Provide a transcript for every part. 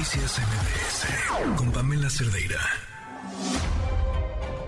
Noticias con Pamela Cerdeira.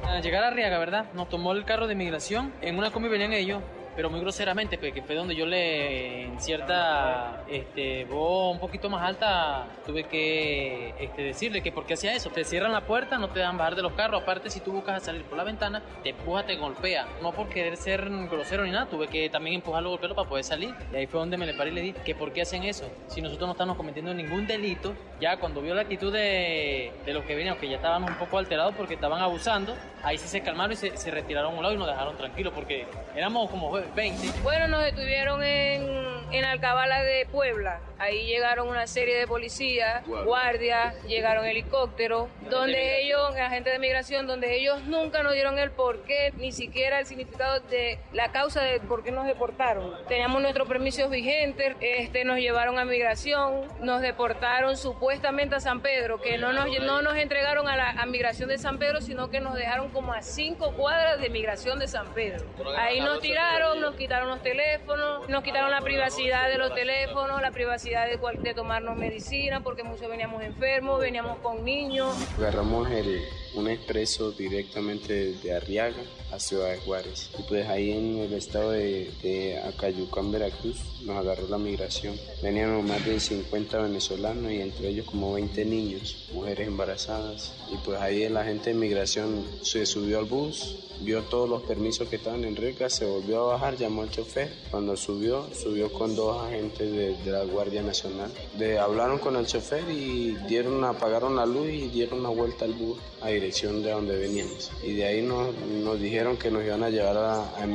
Al llegar a Arriaga, ¿verdad? Nos tomó el carro de migración. En una combi venían ellos pero muy groseramente, pues, fue donde yo le, en cierta este, voz un poquito más alta, tuve que este, decirle que por qué hacía eso. Te cierran la puerta, no te dejan bajar de los carros. Aparte, si tú buscas salir por la ventana, te empuja, te golpea. No por querer ser grosero ni nada, tuve que también empujarlo, golpearlo para poder salir. Y ahí fue donde me le paré y le dije que por qué hacen eso. Si nosotros no estamos cometiendo ningún delito, ya cuando vio la actitud de, de los que venían, que ya estaban un poco alterados porque estaban abusando, ahí sí se calmaron y se, se retiraron a un lado y nos dejaron tranquilos porque éramos como 20. Bueno, nos detuvieron en, en Alcabala de Puebla. Ahí llegaron una serie de policías, guardias, llegaron helicópteros, donde ellos, agentes de migración, donde ellos nunca nos dieron el porqué, ni siquiera el significado de la causa de por qué nos deportaron. Teníamos nuestros permisos vigentes, este, nos llevaron a migración, nos deportaron supuestamente a San Pedro, que no nos, no nos entregaron a la a migración de San Pedro, sino que nos dejaron como a cinco cuadras de migración de San Pedro. Ahí nos tiraron, nos quitaron los teléfonos, nos quitaron la privacidad de los teléfonos, la privacidad de, de tomarnos medicina, porque muchos veníamos enfermos, veníamos con niños. Agarramos el, un expreso directamente de Arriaga a Ciudad de Juárez. Y pues ahí en el estado de, de Acayucán, Veracruz, nos agarró la migración. Venían más de 50 venezolanos y entre ellos como 20 niños, mujeres embarazadas. Y pues ahí la gente de migración se subió al bus, vio todos los permisos que estaban en regla, se volvió a bajar, llamó al chofer. Cuando subió, subió con dos agentes de, de la Guardia Nacional. De, hablaron con el chofer y dieron, apagaron la luz y dieron una vuelta al bus a dirección de donde veníamos. Y de ahí nos, nos dijeron que nos iban a llevar a, a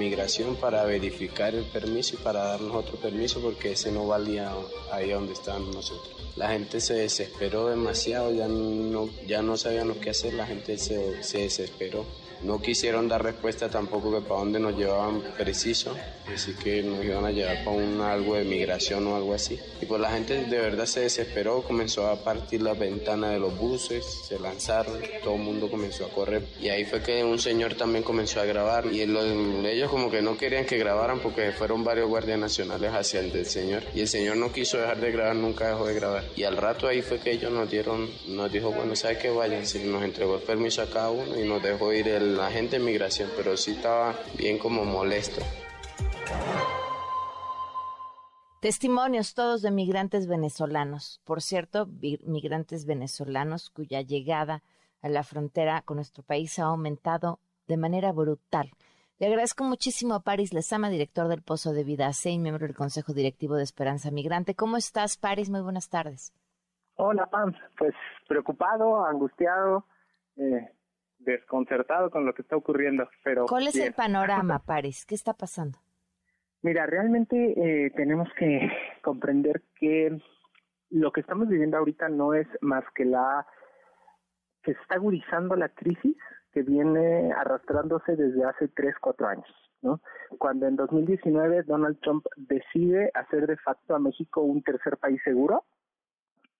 para verificar el permiso y para darnos otro permiso porque ese no valía ahí donde estábamos nosotros. La gente se desesperó demasiado, ya no, ya no sabíamos qué hacer, la gente se, se desesperó. No quisieron dar respuesta tampoco que para dónde nos llevaban preciso, así que nos iban a llevar para un algo de migración o algo así. Y pues la gente de verdad se desesperó, comenzó a partir las ventanas de los buses, se lanzaron, todo el mundo comenzó a correr. Y ahí fue que un señor también comenzó a grabar y los, ellos como que no querían que grabaran porque fueron varios guardias nacionales hacia el señor. Y el señor no quiso dejar de grabar, nunca dejó de grabar. Y al rato ahí fue que ellos nos dieron, nos dijo, bueno, ¿sabe qué? Vayan, si nos entregó el permiso a cada uno y nos dejó ir el la gente de migración, pero sí estaba bien como molesto. Testimonios todos de migrantes venezolanos. Por cierto, migrantes venezolanos cuya llegada a la frontera con nuestro país ha aumentado de manera brutal. Le agradezco muchísimo a Paris Lezama, director del Pozo de Vida C y miembro del Consejo Directivo de Esperanza Migrante. ¿Cómo estás, Paris? Muy buenas tardes. Hola, Pam. Pues preocupado, angustiado, eh, desconcertado con lo que está ocurriendo. Pero ¿Cuál es el panorama, Paris? ¿Qué está pasando? Mira, realmente eh, tenemos que comprender que lo que estamos viviendo ahorita no es más que la que se está agudizando la crisis que viene arrastrándose desde hace tres, cuatro años. ¿no? Cuando en 2019 Donald Trump decide hacer de facto a México un tercer país seguro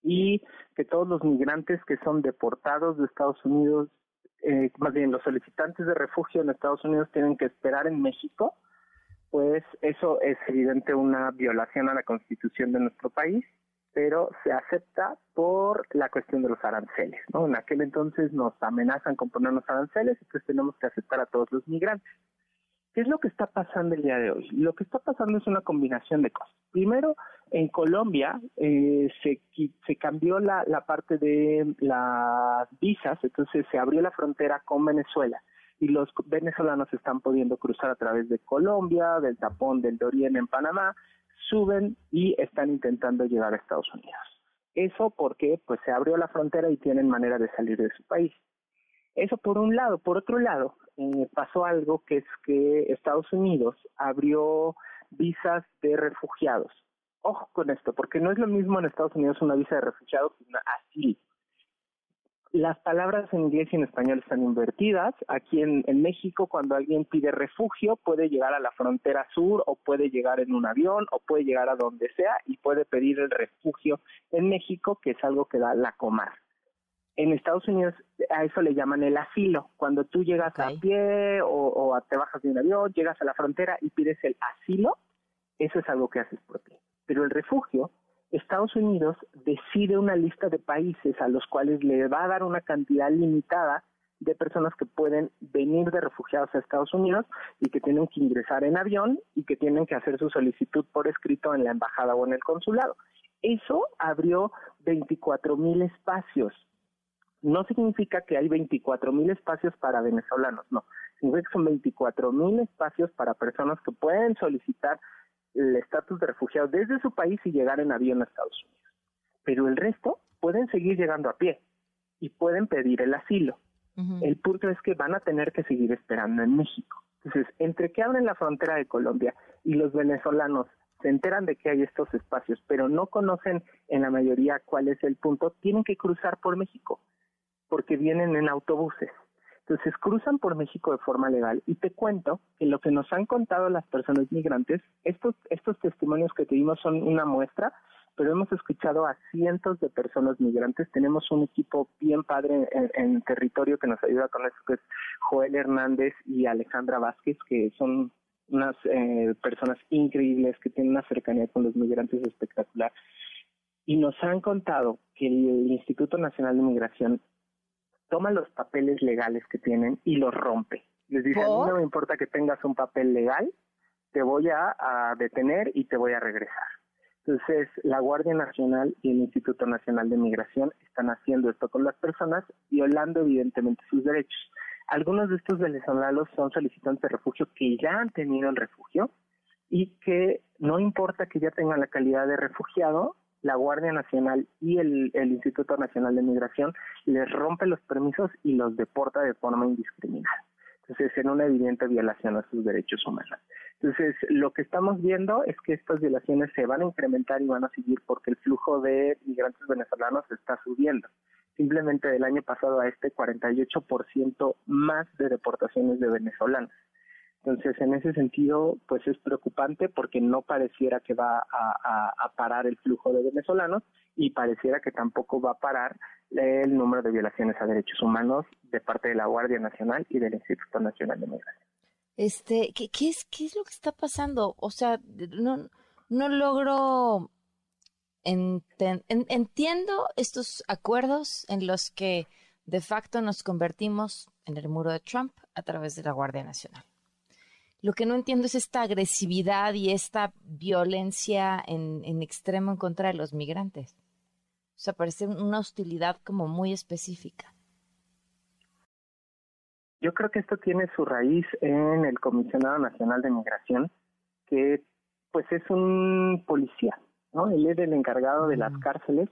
y que todos los migrantes que son deportados de Estados Unidos eh, más bien los solicitantes de refugio en Estados Unidos tienen que esperar en México, pues eso es evidente una violación a la constitución de nuestro país, pero se acepta por la cuestión de los aranceles, ¿no? En aquel entonces nos amenazan con ponernos aranceles, entonces tenemos que aceptar a todos los migrantes. ¿Qué es lo que está pasando el día de hoy? Lo que está pasando es una combinación de cosas. Primero, en Colombia eh, se, cambió la, la parte de las visas, entonces se abrió la frontera con Venezuela y los venezolanos están pudiendo cruzar a través de Colombia, del tapón del Dorian en Panamá, suben y están intentando llegar a Estados Unidos. Eso porque pues se abrió la frontera y tienen manera de salir de su país. Eso por un lado. Por otro lado, eh, pasó algo que es que Estados Unidos abrió visas de refugiados. Ojo con esto, porque no es lo mismo en Estados Unidos una visa de refugiado que una asilo. Las palabras en inglés y en español están invertidas. Aquí en, en, México, cuando alguien pide refugio, puede llegar a la frontera sur o puede llegar en un avión o puede llegar a donde sea y puede pedir el refugio en México, que es algo que da la comar. En Estados Unidos a eso le llaman el asilo. Cuando tú llegas okay. a pie o, o a, te bajas de un avión, llegas a la frontera y pides el asilo, eso es algo que haces por ti. Pero el refugio Estados Unidos decide una lista de países a los cuales le va a dar una cantidad limitada de personas que pueden venir de refugiados a Estados Unidos y que tienen que ingresar en avión y que tienen que hacer su solicitud por escrito en la embajada o en el consulado. Eso abrió 24 mil espacios. No significa que hay 24 mil espacios para venezolanos, no. Significa que son 24 mil espacios para personas que pueden solicitar el estatus de refugiado desde su país y llegar en avión a Estados Unidos. Pero el resto pueden seguir llegando a pie y pueden pedir el asilo. El punto es que van a tener que seguir esperando en México. Entonces, entre que abren la frontera de Colombia y los venezolanos se enteran de que hay estos espacios, pero no conocen en la mayoría cuál es el punto, tienen que cruzar por México, porque vienen en autobuses. Entonces cruzan por México de forma legal y te cuento que lo que nos han contado las personas migrantes, estos, estos testimonios que te dimos son una muestra, pero hemos escuchado a cientos de personas migrantes. Tenemos un equipo bien padre en, territorio que nos ayuda con eso, que es Joel Hernández y Alejandra Vázquez, que son unas eh, personas increíbles que tienen una cercanía con los migrantes espectacular. Y nos han contado que el Instituto Nacional de Migración toma los papeles legales que tienen y los rompe. Les dice, a mí no me importa que tengas un papel legal, te voy a detener y te voy a regresar. Entonces, la Guardia Nacional y el Instituto Nacional de Migración están haciendo esto con las personas, violando evidentemente sus derechos. Algunos de estos venezolanos son solicitantes de refugio que ya han tenido el refugio y que no importa que ya tengan la calidad de refugiado, la Guardia Nacional y el, Instituto Nacional de Migración les rompe los permisos y los deporta de forma indiscriminada. Entonces, en una evidente violación a sus derechos humanos. Entonces, lo que estamos viendo es que estas violaciones se van a incrementar y van a seguir porque el flujo de migrantes venezolanos está subiendo. Simplemente del año pasado a este 48% más de deportaciones de venezolanos. Entonces, en ese sentido, pues es preocupante porque no pareciera que va a, parar el flujo de venezolanos y pareciera que tampoco va a parar el número de violaciones a derechos humanos de parte de la Guardia Nacional y del Instituto Nacional de Migración. Este, ¿qué, es, ¿Qué es lo que está pasando? O sea, no, no logro... entiendo estos acuerdos en los que de facto nos convertimos en el muro de Trump a través de la Guardia Nacional. Lo que no entiendo es esta agresividad y esta violencia en, en extremo en contra de los migrantes. O sea, parece una hostilidad como muy específica. Yo creo que esto tiene su raíz en el Comisionado Nacional de Migración, que pues es un policía, ¿no? Él es el encargado de las cárceles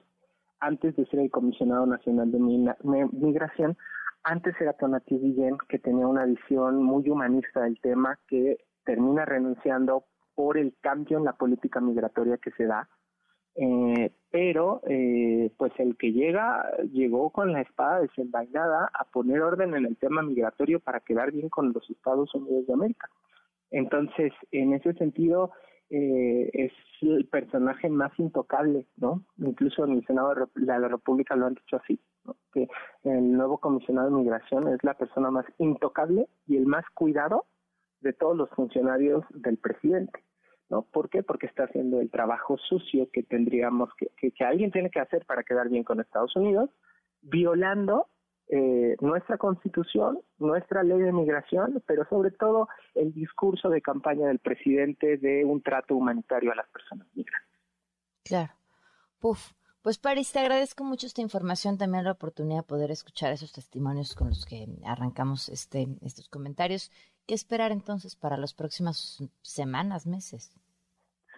antes de ser el Comisionado Nacional de Migración. Antes era Tonati Guillén, que tenía una visión muy humanista del tema, que termina renunciando por el cambio en la política migratoria que se da eh, pero eh, pues el que llega llegó con la espada desenvainada a poner orden en el tema migratorio para quedar bien con los Estados Unidos de América. Entonces, en ese sentido, eh, es el personaje más intocable, ¿no? Incluso en el Senado de la República lo han dicho así, que el nuevo comisionado de migración es la persona más intocable y el más cuidado de todos los funcionarios del presidente. ¿no? ¿Por qué? Porque está haciendo el trabajo sucio que tendríamos que, que, alguien tiene que hacer para quedar bien con Estados Unidos, violando eh, nuestra constitución, nuestra ley de migración, pero sobre todo el discurso de campaña del presidente de un trato humanitario a las personas migrantes. Claro. Puf. Pues Paris, te agradezco mucho esta información, también la oportunidad de poder escuchar esos testimonios con los que arrancamos este, estos comentarios. ¿Qué esperar entonces para las próximas semanas, meses?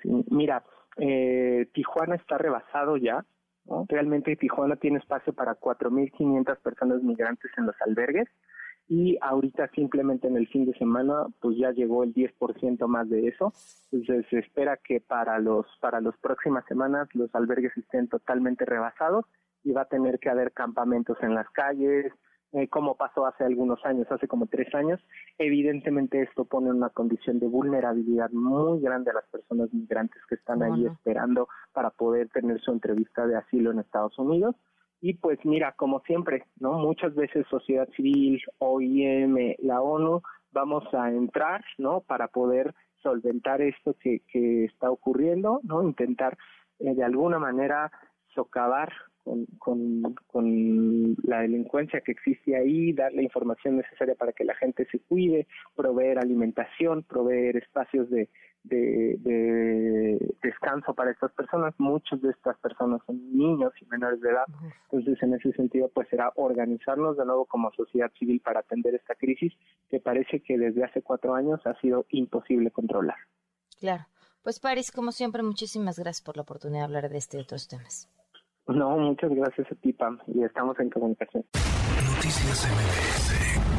Sí, mira, eh, Tijuana está rebasado ya. Realmente Tijuana tiene espacio para 4.500 personas migrantes en los albergues y ahorita simplemente en el fin de semana pues ya llegó el 10% más de eso. Entonces se espera que para los para las próximas semanas los albergues estén totalmente rebasados y va a tener que haber campamentos en las calles, eh, como pasó hace algunos años, hace como tres años. Evidentemente esto pone una condición de vulnerabilidad muy grande a las personas migrantes que están ahí esperando para poder tener su entrevista de asilo en Estados Unidos y pues mira, como siempre, ¿no? Muchas veces sociedad civil, OIM, la ONU, vamos a entrar, ¿no? Para poder solventar esto que, que está ocurriendo, ¿no? Intentar eh, de alguna manera socavar con, con, la delincuencia que existe ahí, dar la información necesaria para que la gente se cuide, proveer alimentación, proveer espacios de, de, descanso para estas personas. Muchas de estas personas son niños y menores de edad. Entonces, en ese sentido, pues será organizarnos de nuevo como sociedad civil para atender esta crisis que parece que desde hace cuatro años ha sido imposible controlar. Claro. Pues Paris, como siempre, muchísimas gracias por la oportunidad de hablar de este y otros temas. No, muchas gracias a ti, Pam, y estamos en comunicación. Noticias MBS